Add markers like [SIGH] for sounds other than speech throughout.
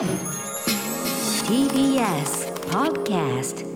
TBS Podcast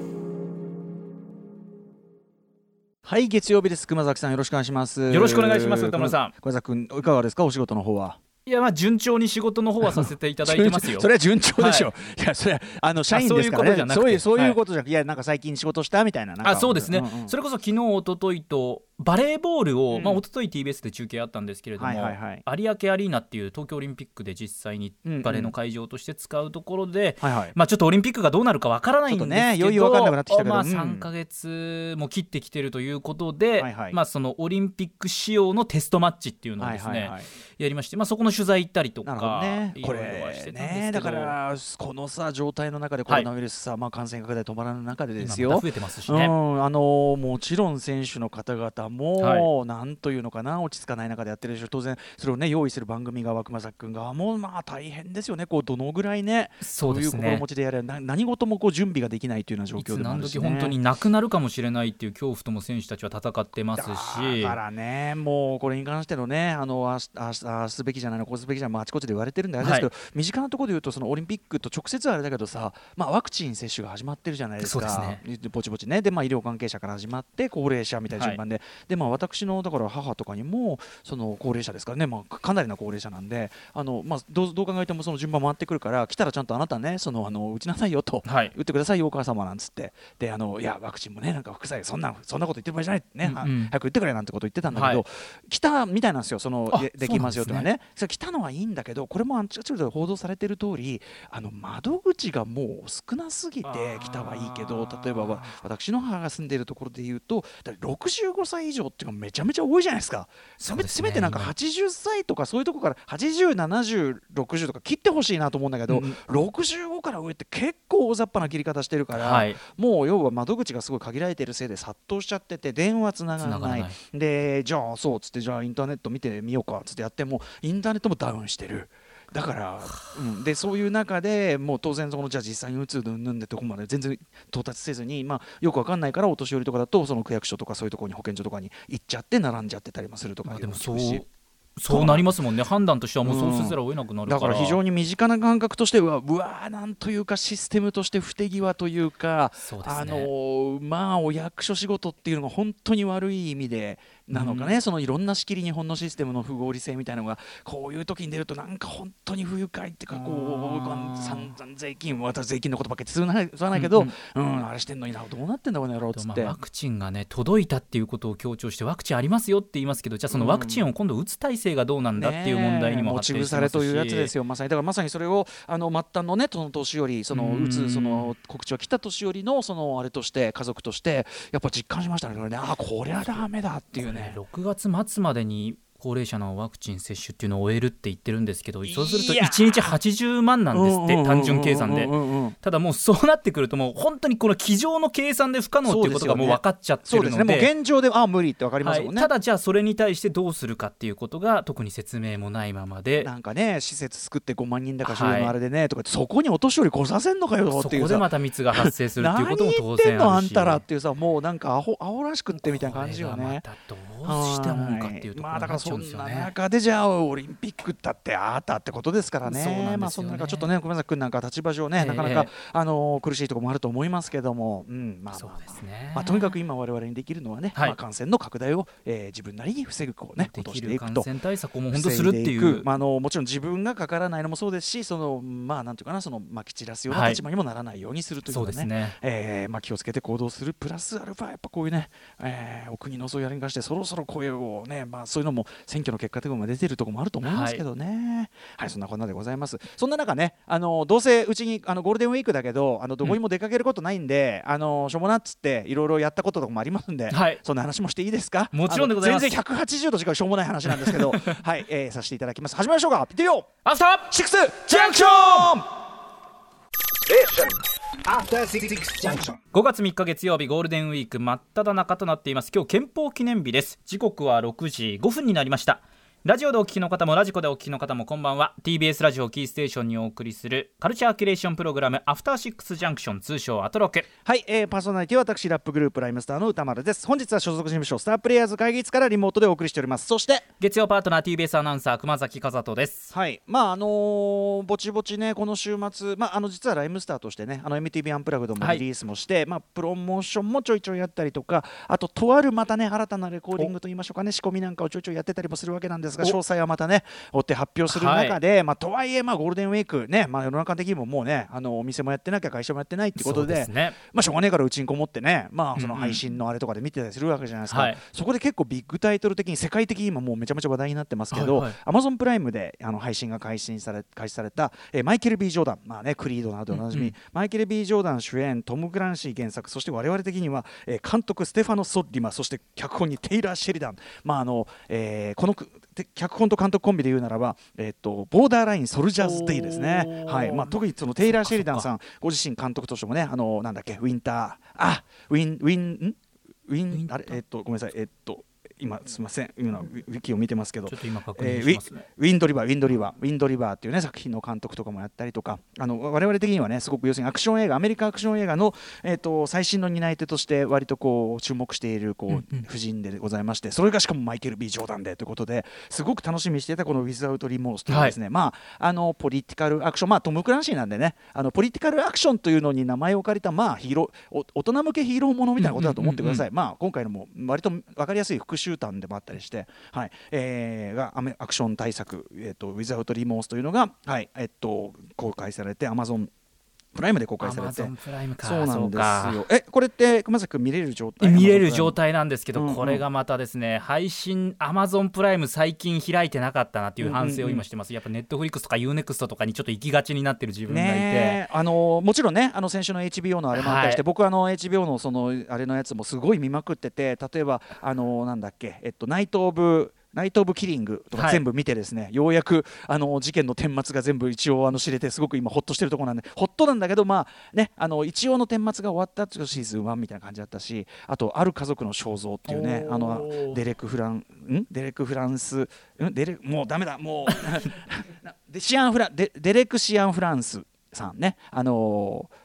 はい月曜日です。熊崎さんよろしくお願いします。よろしくお願いします歌村さん。熊崎君いかがですか？お仕事の方は。いやまあ順調に仕事の方はさせていただいてますよ。[LAUGHS] それは順調でしょ、い、やそれはあの社員ですからね。そういうそういうことじゃなくて、い、やなんか最近仕事したみたいなあそうですね、うんうん、それこそ昨日一昨日とバレーボールを、うん。まあ一昨日 TBS で中継あったんですけれども、はいはいはい。有明アリーナっていう東京オリンピックで実際にうんうん。バレーの会場として使うところで、はいはい。まあちょっとオリンピックがどうなるかわからないんですけど、ちょっとねいよいよわかんなくなってきたけどまあうん。3か月も切ってきてるということで、はいはい。まあそのオリンピック仕様のテストマッチっていうのをですね、はいはいはい。やりまして、まあそこの取材行ったりとなるほどか、ね。こいろいろはしてれたんですけど。ねだからこのさ状態の中でコロナウイルスさ、まあ感染拡大止まらぬ中でですよ。今また増えてますしね。うん、あのもちろん選手の方々も、はなんというのかな落ち着かない中でやってるでしょ。当然それをね用意する番組側熊崎君側もまあ大変ですよね。こうどのぐらいねそういう心持ちでやれな何事もこう準備ができないというような状況でもあ何るし、ね、時本当になくなるかもしれないっていう恐怖とも選手たちは戦ってますし。だからね、もうこれに関してのね、あのあああすべきじゃないの、こうすべきじゃないの、まあ、あちこちで言われてるんであれですけど、身近なところで言うと、そのオリンピックと直接はあれだけどさ、まあ、ワクチン接種が始まってるじゃないですか、ぼちぼちね、で、まあ、医療関係者から始まって、高齢者みたいな順番で、でまあ、私のだから母とかにも、その高齢者ですからね、まあ、かなりの高齢者なんで、あのまあ、どうどう考えてもその順番回ってくるから、来たらちゃんとあなたね、そのあの打ちなさいよと。はい。打ってくださいよお母様なんつって。であのいやワクチンもねなんか副作用そんなそんなこと言ってる場合じゃないね、はうんうん。早く言ってくれなんてこと言ってたんだけど、はい。来たみたいなんですよそのあでできますよとかそうなんね。それ来たのはいいんだけどこれもあっちこちで報道されてる通りあの窓口がもう少なすぎて来たはいいけど例えばわ私の母が住んでいるところで言うとだから65歳以上っていうのがめちゃめちゃ多いじゃないですか。せめね。せめてなんか今80歳とかそういうところから807060とか切ってほしいなと思うんだけど、うん65から上って結構大雑把な切り方してるから、はい。もう要は窓口がすごい限られてるせいで殺到しちゃってて電話つながらない。繋がらない。でじゃあそうっつってじゃあインターネット見てみようかっつってやってもインターネットもダウンしてる。だから、うん、でそういう中でもう当然そのじゃあ実際に打つうんぬんでとこまで全然到達せずに、まあ、よくわかんないからお年寄りとかだとその区役所とかそういうところに保健所とかに行っちゃって並んじゃってたりもするとかまあでもそうそうなりますもんね。判断としてはもうそうせざるを得なくなるから、だから非常に身近な感覚としてはうわーなんというかシステムとして不手際というかそうね。あのーまあお役所仕事っていうのが本当に悪い意味でなのかね、そのいろんな仕切り日本のシステムの不合理性みたいなのがこういう時に出るとなんか本当に不愉快っていうかこう散々税金また税金のことばっかり言わなないけど、ううんんあれしてんのになどうなってんだこの野郎っつって。まあ、ワクチンがね届いたっていうことを強調してワクチンありますよって言いますけどじゃあそのワクチンを今度打つ体制がどうなんだっていう問題にも発展してますし、腐れというやつですよ、まさにだからまさにそれをあの末端のねその年寄りそのうん。打つその告知が来た年寄りのそのあれとして家族としてやっぱ実感しましたね。これねあこりゃダメだっていうね。6月末までに高齢者のワクチン接種っていうのを終えるって言ってるんですけどそうするといや1日80万なんですって単純計算で。ただもうそうなってくるともう本当にこの机上の計算で不可能っていうことがもう分かっちゃってるので。もう現状であ無理ってわかりますもんね、はい、ただじゃあそれに対してどうするかっていうことが特に説明もないままで。なんかね施設作って5万人だかはいそうい。うのあれでね、とかそこにお年寄り来させんのかよそこでっていうさ。また密が発生するっていうことも当何言ってんのあ然あるしんたらっていうさもうなんかアホアホらしくってみたいな感じよね。どうしたもんかっていうとこまあだからろになっちゃそなうんんですよね。中でじゃあオリンピックだってあったってことですからね。そうなんですよね。まあそんな中ちょっとね熊崎君なんか立場上ね、ええ。なかなかあの苦しいところもあると思いますけども、うんまあそうまあですね。まあ、とにかく今我々にできるのはね、はい。まあ、感染の拡大を、えー自分なりに防ぐこうねことをしていくと。感染対策を本当するっていう。く。まあ、あのもちろん自分がかからないのもそうですしそのまあなんていうかなそのまき散らすようなはい。立場にもならないようにするというそうかね,、ですね。えーまあ、気をつけて行動する。プラスアルファやっぱこういうね、えーお国のそういうあれに関してそろそろ声をね、まあ、そういうのも選挙の結果とかも出てるところもあると思いますけどね、はい。そんなこんなでございます。そんな中ねあのどうせうちにあのゴールデンウィークだけどあのどこにも出かけることないんで、あのしょうもなっつっていろいろやったこととかもありますんで、はい。そんな話もしていいですか？もちろんでございます。全然180度違うしょうもない話なんですけど [LAUGHS] はい、えーさせていただきます。始めましょうか。行ってみよう。アフターシックスジャンクション.5月3日月曜日ゴールデンウィーク真っ只中となっています。今日憲法記念日です。時刻は6時5分になりました。ラジオでお聞きの方もラジコでお聞きの方もこんばんは。TBS ラジオキーステーションにお送りするカルチャーキュレーションプログラムアフターシックスジャンクション通称アトロク。はい、えー、パーソナリティは私ラップグループライムスターの歌丸です。本日は所属事務所スタープレイヤーズ会議室からリモートでお送りしております。そして月曜パートナー TBS アナウンサー熊崎和人です。はい。まああのーぼちぼちねこの週末まああの実はライムスターとしてねあの MTV アンプラグドもはい。リリースもして、まあプロモーションもちょいちょいやったりとかあととあるまたね新たなレコーディングといいましょうかね仕込みなんかをちょいちょいやってたりもするわけなんですがお。詳細はまたね追って発表する中で、まあとはいえまあゴールデンウィークねまあ世の中的にももうねあのお店もやってなきゃ会社もやってないってことでですね。まあしょうがねえからうちにこもってねまあそのうん。うん配信のあれとかで見てたりするわけじゃないですか、はい。そこで結構ビッグタイトル的に世界的に今もうめちゃめちゃ話題になってますけど、はいはい。Amazon プライムであの配信が開始され開始された、えーマイケル・ B・ ジョーダン、まあね、クリードなどでおなじみ、うんうん。マイケル・ B・ ジョーダン主演トム・クランシー原作そして我々的には、えー監督ステファノ・ソッリマそして脚本にテイラー・シェリダン、まああのえーこのくて脚本と監督コンビで言うならば、えー、とボーダーライン・ソルジャーズ・デイですね。はい。まあ、特にそのテイラー・シェリダンさんご自身監督としてもねあのなんだっけウィンターあウィンウィンん？ウィンあれえっ、とごめんなさい。えっ、と今すみません。今ウィウィキを見てますけど。ウィンドリバー、ウィンドリバー、ウィンドリバーっていうね作品の監督とかもやったりとか、あの我々的にはねすごく要するにアクション映画、アメリカアクション映画のえっ、と最新の担い手として割とこう注目しているこう、うんうん。夫人でございまして、それがしかもマイケル B ジョーダンでということで、すごく楽しみにしていたこのウィズアウトリモースというですね、まああのポリティカルアクション、まあトムクランシーなんでね、あのポリティカルアクションというのに名前を借りたまあヒーローお大人向けヒーローものみたいなことだと思ってください。まあ今回のも割と分かりやすい復讐譚でもあったりして、はい、えーがアメアクション対策、えっ、とウィザウトリモースというのがはいえっ、と公開されてアマゾンプライムで公開されて。Amazon プライムか。そうなんですか。よ。えこれって熊崎君見れる状態？見れる状態なんですけど、うんうん。これがまたですね配信 Amazon プライム最近開いてなかったなっていう反省を今してます、やっぱ Netflix とか UNEXT とかにちょっと行きがちになってる自分がいて、あのもちろんねあの先週の HBO のあれもあったりして、はい。僕はあの HBO のそのあれのやつもすごい見まくってて例えばあのなんだっけえっとナイト・オブナイト・オブ・キリングとかはい。全部見てですね、ようやくあの事件の顛末が全部一応あの知れてすごく今ほっとしてるところなんでほっとなんだけどまあねあの一応の顛末が終わったっていうシーズン1みたいな感じだったしあとある家族の肖像っていうねあのデレク・フランん？デレク・フランス？ん？デレもうダメだもう。[LAUGHS] なでシアンフラデデレク・シアン・フランスさんね。あのー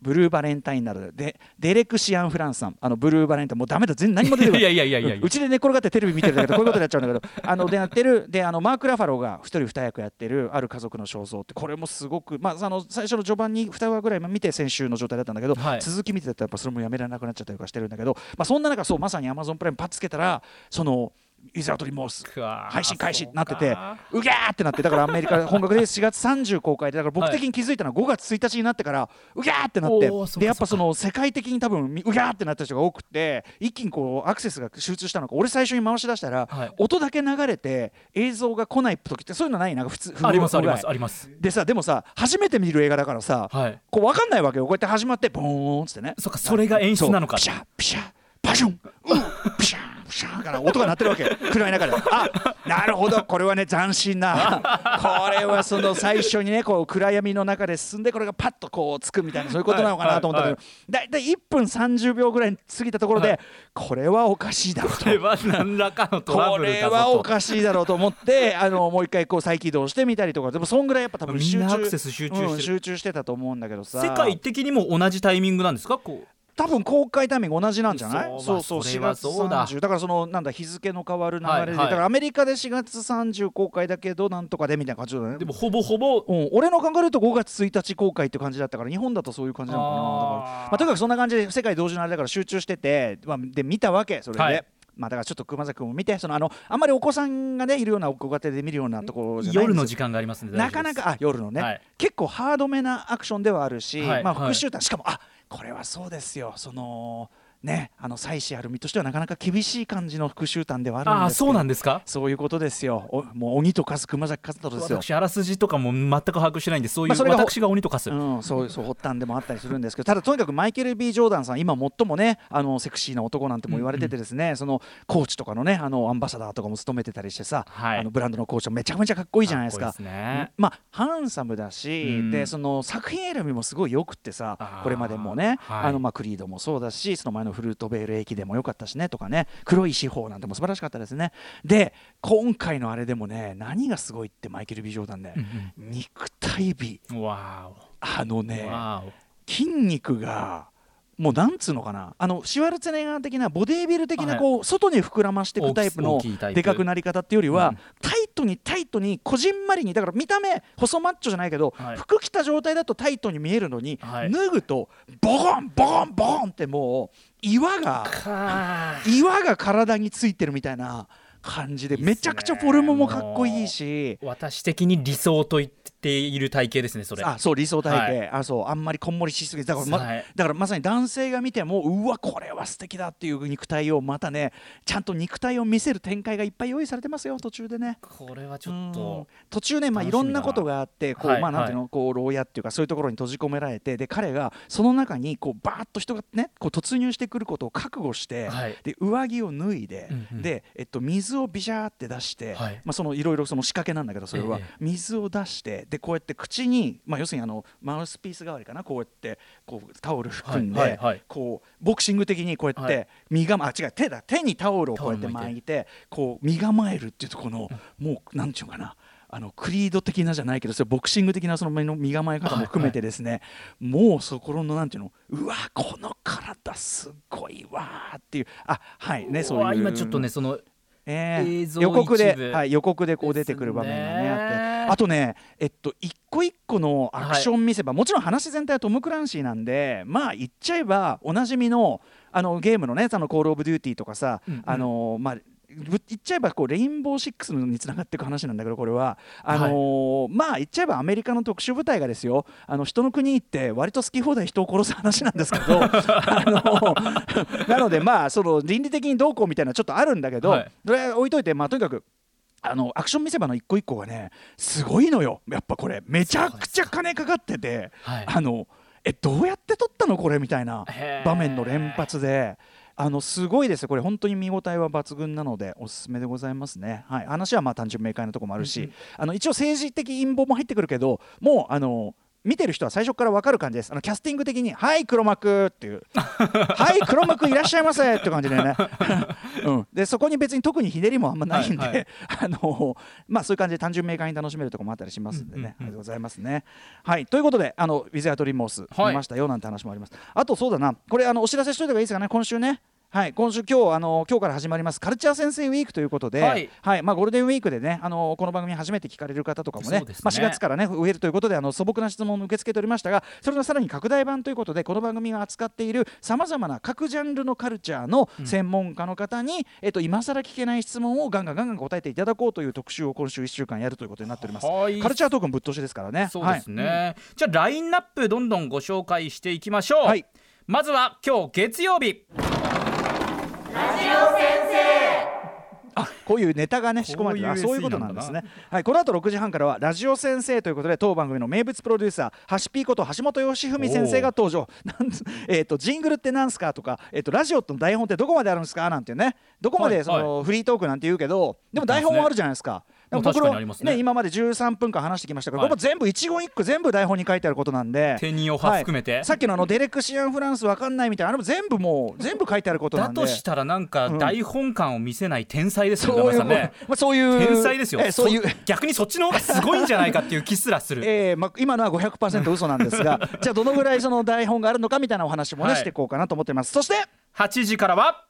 ブルーバレンタインなどでデレクシアン・フランスさん。あのブルーバレンタイン。もうダメだ。全然何も出てこない。いやいやいやいやうちで寝転がってテレビ見てるんだけどこういうことやっちゃうんだけど。あのでやってるであのマーク・ラファローが一人二役やってるある家族の肖像ってこれもすごくまああの最初の序盤に2話ぐらい見て先週の状態だったんだけど、はい。続き見てたらやっぱそれもやめられなくなっちゃったりとかしてるんだけど、まあ、そんな中そうまさに Amazon プライムパッつけたらそのイザートリモース。配信開始になっててそうか。うぎゃーってなってだからアメリカ本格で4月30公開でだから僕的に気づいたのは5月1日になってからうぎゃーってなってでやっぱその世界的に多分みうぎゃーってなった人が多くて一気にこうアクセスが集中したのか俺最初に回し出したらはい。音だけ流れて映像が来ない時ってそういうのない？なんか普通ありますありますあります。でさでもさ初めて見る映画だからさはい。こう分かんないわけよこうやって始まってボーンっつってね。そっかそれが演出なのかピシャピシャパションうんピシャピシャから音が鳴ってるわけ暗い [LAUGHS] 中で。あなるほど。これはね斬新な。これはその最初にねこう暗闇の中で進んでこれがパッとこうつくみたいなそういうことなのかなと思ったけど。だいたい1分30秒ぐらい過ぎたところで、はい。これはおかしいだろうと。これは何らかのトラこブルれはおかしいだろうと思ってあのもう一回こう再起動してみたりとか。でもそんぐらいやっぱ多分み集中集中してる。うん集中してたと思うんだけどさ。世界的にも同じタイミングなんですか？こう多分公開タイミング同じなんじゃない？そうそうそう4まあそれは月そうだ。30だからそのなんだ日付の変わる流れで、はいはい。だからアメリカで4月30公開だけどなんとかでみたいな感じだね。でもほぼほぼ。うん、俺の考えると5月1日公開って感じだったから日本だとそういう感じなのかなだから。まあ、とにかくそんな感じで世界同時のあれだから集中してて、まあ、で見たわけそれで。はい。まあだからちょっと熊崎君も見てそのあのあんまりお子さんがねいるようなご家庭で見るようなところじゃない夜の時間がありますんでなかなかあ夜のね、はい。結構ハードめなアクションではあるし、まあ、はい。はい復讐譚しかもあこれはそうですよ。そのねあの妻子ある身としてはなかなか厳しい感じの復讐譚ではあるんですそうなんでですか？そういうことですよ。おもう鬼と化す熊崎和人ですよ私あらすじとかも全く把握してないんでそういう、まあそれが私が鬼と化す、うん、そうそう発端でもあったりするんですけどただとにかくマイケル・ B・ ジョーダンさん今最もねあのセクシーな男なんても言われててですね、そのコーチとかのねあのアンバサダーとかも務めてたりしてさ、はい。あのブランドのコーチもめちゃめちゃかっこいいじゃないですか。かっこいいですね。まあハンサムだし、うん。でその作品選びもすごいよくってさこれまでもね、はい。あのまあクリードもそうだしその前ののフルートベール駅でも良かったしねとかね。黒い司法なんても素晴らしかったですね。で今回のあれでもね何がすごいってマイケル・ビジョーダンね、肉体美。わあのね筋肉がもうなんつうのかな。あのシュワルツェネッガー的なボディービル的なこう、外に膨らましていくタイプのでかくなり方っていうよりは、うんトにタイトにこじんまりにだから見た目細マッチョじゃないけど、はい。服着た状態だとタイトに見えるのに、はい。脱ぐとボコンボコンボコンってもう岩がか岩が体についてるみたいな感じでめちゃくちゃフォルムもかっこいいし。私的に理想と言っている体型ですねそれ。あそう理想体型、はい。あそうあんまりこんもりしすぎてだからま,、はい。だからまさに男性が見てもうわこれは素敵だっていう肉体をまたねちゃんと肉体を見せる展開がいっぱい用意されてますよ途中でね。これはちょっうん。と途中ね、まあ、いろんなことがあってこう、はいまあなんていうの、こう牢屋っていうかそういうところに閉じ込められてで彼がその中にこうバーッと人がねこう突入してくることを覚悟して、はい。で上着を脱いで、うんうん。で、えっと、水をビシャーって出して、はい。まあ、そのいろいろその仕掛けなんだけどそれは、ええ。水を出してでこうやって口に、まあ、要するにあのマウスピース代わりかなこうやってこうタオル含んで、はいはいはい。こうボクシング的にこうやっはい。て身構えあ違う手だ手にタオルをこうやって巻いて。こう身構えるっていうところの、もうなんていうのかなあのクリード的なじゃないけどそれボクシング的なその身の身構え方も含めてですね、もうそこのなんていうのうわこの体すごいわーっていうあはいねそういう。今ちょっとねそのえー予告ではい、予告でこう出てくる場面がねあってあとねえっと一個一個のアクション見せ場、もちろん話全体はトム・クランシーなんでまあ言っちゃえばおなじみのあのゲームのねあのコール・オブ・デューティーとかさ、うんうん。あのまあぶ言っちゃえばこうレインボーシックスにつながっていく話なんだけどこれは。あのーまあ言っちゃえばアメリカの特殊部隊がですよ。あの人の国行って割と好き放題人を殺す話なんですけど [LAUGHS] あのなのでまあその倫理的にどうこうみたいなちょっとあるんだけど、はい。それは置いといてまあとにかくあのアクション見せ場の一個一個がねすごいのよ。やっぱこれ。めちゃくちゃ金かかってて、はい。あのえどうやって撮ったの？これみたいな場面の連発で。あのすごいですこれ本当に見応えは抜群なのでおすすめでございますね、はい、話はまあ単純明快なところもあるし、あの一応政治的陰謀も入ってくるけどもうあの見てる人は最初から分かる感じです。あのキャスティング的に「はい黒幕」っていう「はい黒幕いらっしゃいませ」って感じでね、[LAUGHS] うん、でそこに別に特にひねりもあんまないんで、はいはい。[LAUGHS] あのまあ、そういう感じで単純明快に楽しめるところもあったりしますんでね、ありがとうございますね。はい。ということであの「ウィズ・アトリモース」はい。見ましたよなんて話もあります。あとそうだな。これあのお知らせしといた方がいいですかね。今週ねはい、今週今日あの今日から始まりますカルチャー先生ウィークということで、はい。まあゴールデンウィークでねあのこの番組初めて聞かれる方とかもねね。まあ4月からね増えるということであの素朴な質問を受け付けておりましたがそれのさらに拡大版ということでこの番組が扱っているさまざまな各ジャンルのカルチャーの専門家の方に、えっと今更聞けない質問をガンガンガンガン答えていただこうという特集を今週1週間やるということになっております。はい。カルチャートークンぶっ通しですからね。そうですね、じゃあラインナップどんどんご紹介していきましょう、はい。まずは今日月曜日あこういうネタがね仕込まれてる。そういうことなんですね。はいこの後6時半からはラジオ先生ということで当番組の名物プロデューサーハシピーこと橋本義文先生が登場。なんつえっとジングルってなんすかとかえっとラジオの台本ってどこまであるんですかなんてね。どこまはいでそのフリートークなんて言うけどでも台本はあるじゃないですか。でもまあ僕の確かにありますね。ね今まで13分間話してきましたけどはい。これも全部一言一句全部台本に書いてあることなんで。手におは含めて。はい。さっきのあのデレクシアン・フランスわかんないみたいなあれも全部もう全部書いてあることなんで。だとしたらなんかうん。台本感を見せない天才ですよ、そうんね。まあそういう天才ですよ、ええそういうそ逆にそっちの方がすごいんじゃないかっていう気すらする。[LAUGHS] えーまあ、今のは500%嘘なんですが [LAUGHS] じゃあどのぐらいその台本があるのかみたいなお話もね、はい。していこうかなと思ってます。そして8時からは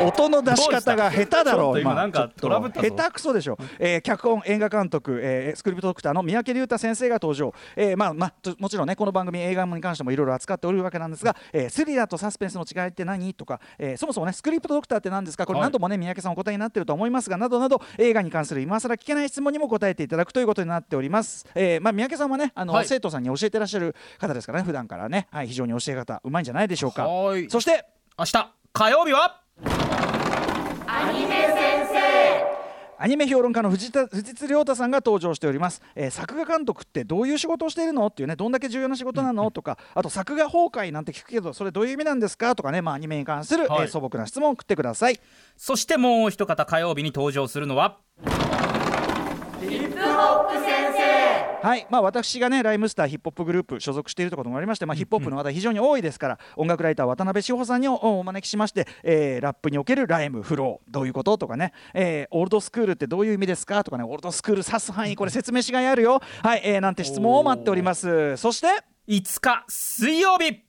音の出し方が下手だろどう今。なんかトラブったぞ。下手くそでしょ、えー脚本映画監督、えースクリプトドクターの三宅龍太先生が登場、えーまあまあともちろんねこの番組映画に関してもいろいろ扱っておるわけなんですが、えースリラーとサスペンスの違いって何？とか、えーそもそもねスクリプトドクターって何ですか？これはい何度もね三宅さんお答えになってると思いますがなどなど映画に関する今更聞けない質問にも答えていただくということになっております、えーまあ三宅さんはねあの、はい。生徒さんに教えてらっしゃる方ですからね普段からね、はい、非常に教え方うまいんじゃないでしょうか。はい。そして明日火曜日は？アニメ評論家の藤田藤津亮太さんが登場しております、えー作画監督ってどういう仕事をしているの？っていうねどんだけ重要な仕事なの？とかあと作画崩壊なんて聞くけどそれどういう意味なんですか？とかね、まあ、アニメに関する、はい。えー素朴な質問を送ってください。そしてもう一方火曜日に登場するのは？はい。まあ、私がねライムスターヒップホップグループ所属しているということもありまして、まあ、ヒップホップの話題非常に多いですから、音楽ライター渡辺志保さんにおお招きしまして、えーラップにおけるライムフローどういうこととかね、えーオールドスクールってどういう意味ですかとかねオールドスクール指す範囲これ説明しがいあるよ。はい、えーなんて質問を待っております。そして5日水曜日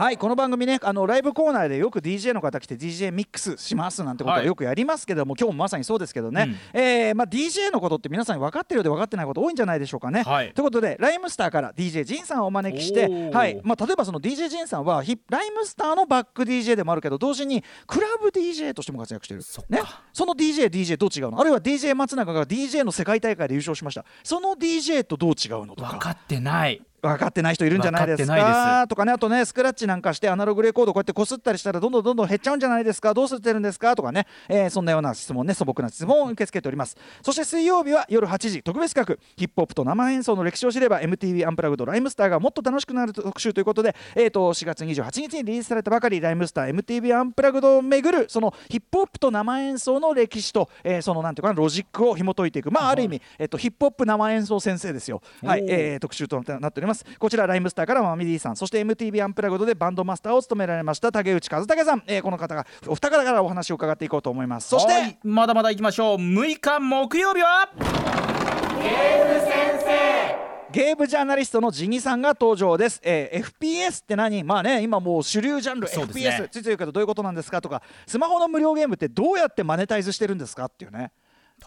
はいこの番組ねあのライブコーナーでよく DJ の方来て DJ ミックスしますなんてことははい。よくやりますけども、今日もまさにそうですけどね、うん。えーまあ、DJ のことって皆さん分かってるようで分かってないこと多いんじゃないでしょうかね。はい。ということでライムスターから DJ ジンさんをお招きして、はい。まあ、例えばその DJ ジンさんはヒライムスターのバック DJ でもあるけど同時にクラブ DJ としても活躍してる。そね、その DJ、DJ どう違うの？あるいは DJ 松永が DJ の世界大会で優勝しました。その DJ とどう違うのとか。分かってない分かってない人いるんじゃないですか？とかねあとねスクラッチなんかしてアナログレコードこうやってこすったりしたらどんどんどんどん減っちゃうんじゃないですか？どうすってるんですか？とかね、えーそんなような質問ね。素朴な質問を受け付けております。そして水曜日は夜8時特別企画ヒップホップと生演奏の歴史を知れば MTV アンプラグドライムスターがもっと楽しくなる特集ということで、えー、と4月28日にリリースされたばかりライムスター MTV アンプラグドをめぐるそのヒップホップと生演奏の歴史と、えーそのなんていうかなロジックを紐解いていく。まあある意味、えっとヒップホップ生演奏先生ですよ。はい、えー特集となっておりますこちらライムスターからマミディさんそして MTV アンプラグドでバンドマスターを務められました竹内和武さん、えーこの方がお二方からお話を伺っていこうと思います。そして、はい。まだまだ行きましょう。6日木曜日は？ゲームジャーナリストのジニさんが登場です、えー FPS って何？まあね今もう主流ジャンルね。FPS ついてるけどどういうことなんですか？とかスマホの無料ゲームってどうやってマネタイズしてるんですか？っていうね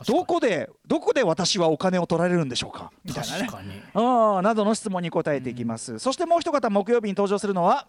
どこでどこで私はお金を取られるんでしょうか？みたいなね。あーなどの質問に答えていきます、そしてもう一方木曜日に登場するのは？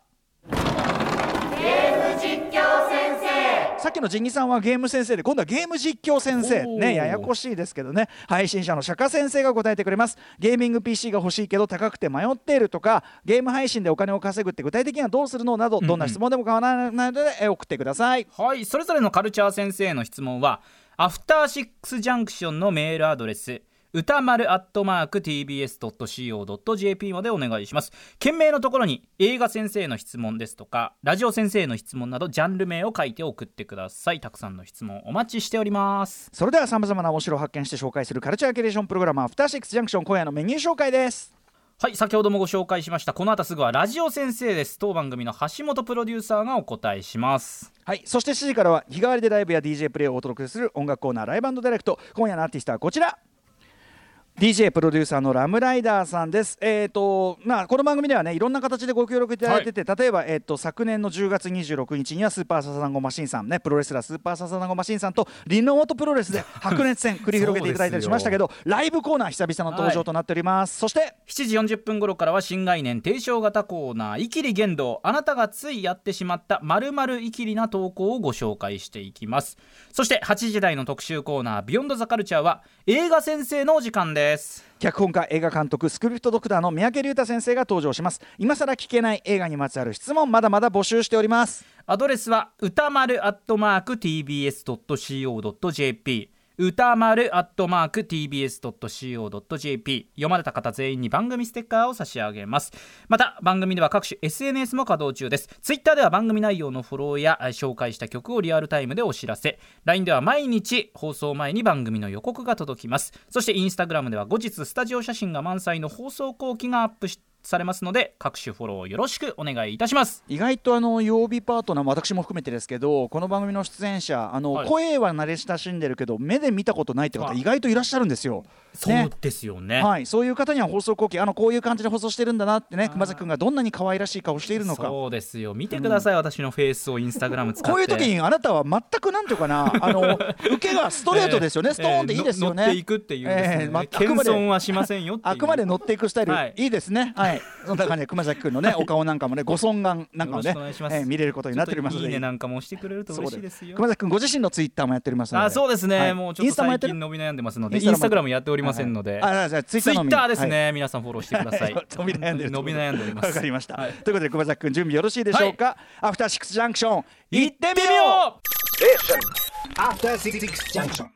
さっきのジンギさんはゲーム先生で今度はゲーム実況先生。ねややこしいですけどね。配信者の釈迦先生が答えてくれます。ゲーミング PC が欲しいけど高くて迷っているとかゲーム配信でお金を稼ぐって具体的にはどうするのなどどんな質問でも構わないのでえ送ってください、はい。それぞれのカルチャー先生への質問はアフターシックスジャンクションのメールアドレス歌丸アットマーク TBS.CO.JP までお願いします。件名のところに映画先生の質問ですとかラジオ先生の質問などジャンル名を書いて送ってください。たくさんの質問お待ちしております。それではさまざまな面白を発見して紹介するカルチャーキュレーションプログラムアフターシックスジャンクション今夜のメニュー紹介です。はい先ほどもご紹介しましたこの後すぐはラジオ先生です。当番組の橋本プロデューサーがお答えします。はい、そして7時からは日替わりでライブや DJ プレイをお届けする音楽コーナーライブディレクト。今夜のアーティストはこちら。DJ プロデューサーのラムライダーさんです。えーとまあ、この番組ではねいろんな形でご協力いただいてて、例えば、えー、と昨年の10月26日にはスーパーササダンゴマシンさんねプロレスラースーパーササダンゴマシンさんとリノートプロレスで白熱戦 [LAUGHS] 繰り広げていただいたりしましたけどライブコーナー久々の登場となっております。そして7時40分頃からは新概念提唱型コーナー「イキリ言動あなたがついやってしまった〇〇イキリな投稿」をご紹介していきますそして8時台の特集コーナー「ビヨンドザカルチャーは映画先生のお時間です脚本家映画監督スクリプトドクターの三宅龍太先生が登場します。今更聞けない映画にまつわる質問まだまだ募集しております。アドレスは歌丸 TBS.CO.JP 歌丸アットマーク TBS.CO.JP 読まれた方全員に番組ステッカーを差し上げます。また番組では各種 SNS も稼働中です。ツイッターでは番組内容のフォローや紹介した曲をリアルタイムでお知らせ。LINE では毎日放送前に番組の予告が届きます。そしてインスタグラムでは後日スタジオ写真が満載の放送後期がアップしされますので各種フォローよろしくお願いいたします。意外とあの曜日パートナーも私も含めてですけどこの番組の出演者あの、はい。声は慣れ親しんでるけど目で見たことないって方はい意外といらっしゃるんですよ。そうねですよね。はい、そういう方には放送後期あのこういう感じで放送してるんだなってね熊崎君がどんなに可愛らしい顔しているのか。そうですよ。見てください、私のフェイスをインスタグラム使って。こういう時にあなたは全くなんていうかなあの [LAUGHS] 受けがストレートですよね、ストーンっていいですよね。えーの乗っていくっていうですね、えーまあ謙あくまで遜はしませんよあくまで乗っていくスタイル、はい。い、いですね。はい。そんな感じで熊崎君のねお顔なんかもね [LAUGHS] ご尊顔なんかもねえー見れることになっておりますので。いいねなんかも押してくれると嬉しいですよ。熊崎君ご自身のツイッターもやっておりますので。あそうですね、はい。もうちょっと最近伸び悩んでますのでインスタグラムやっておりませんので、ああじゃあツイッターのみツイッターですね、皆さんフォローしてください伸び悩んでる伸び悩んでおりますわかりました、はいということで熊崎君準備よろしいでしょうか、アフターシックスジャンクション行ってみよう行ってみよう After Six Junction.